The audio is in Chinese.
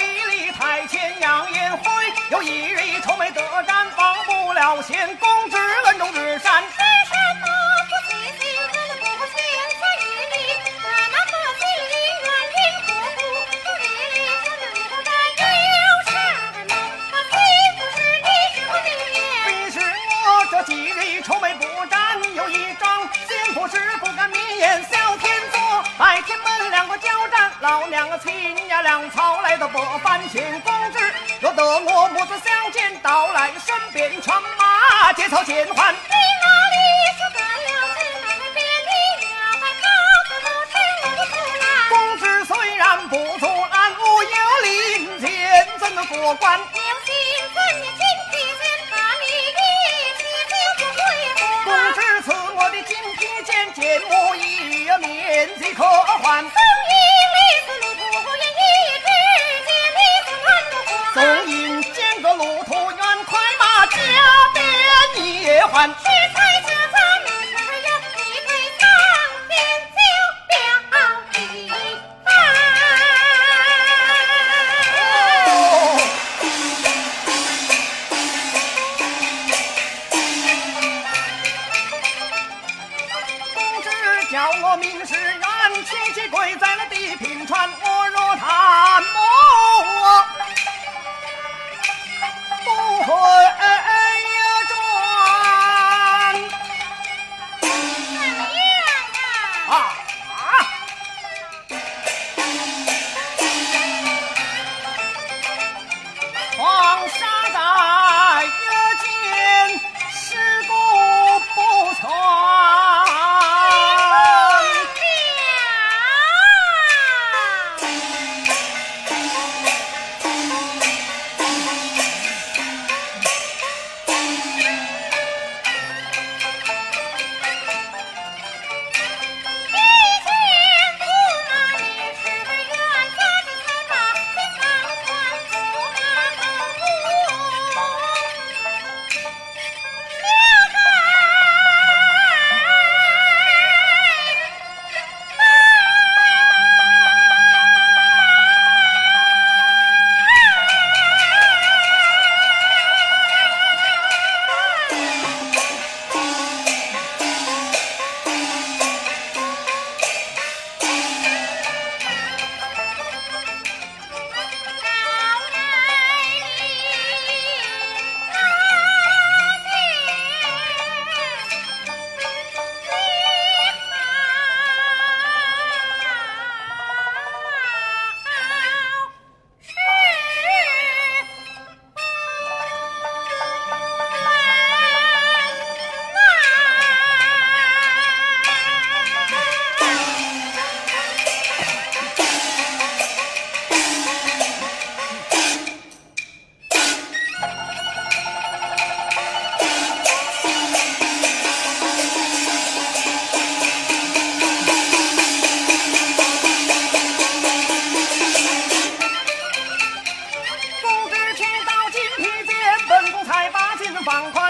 一里台前扬言挥，有一日愁眉得展，忘不了先公之恩重之善。为什么不随心？可能不选择于你，那那么心里怨灵苦苦，有日里可能你不敢有什么？非不是你是我的言。非是我这几日愁眉不展，有一张心腹事不敢明言，老娘啊亲呀粮草来到不凡前公之，若得我母子相见，到来身边传马，结草见还。你那里说干了这那个便利了，还靠着不。公之虽然不做安无有林间，怎能过关？良心怎也精疲见，怕你一气就不归公还。之赐我的金披剑，见我一面即可还。只才，就咱民夫哟！一对当兵就表意。公知叫我明事员，屈膝跪在了地平川。我若贪墨，不会。爽快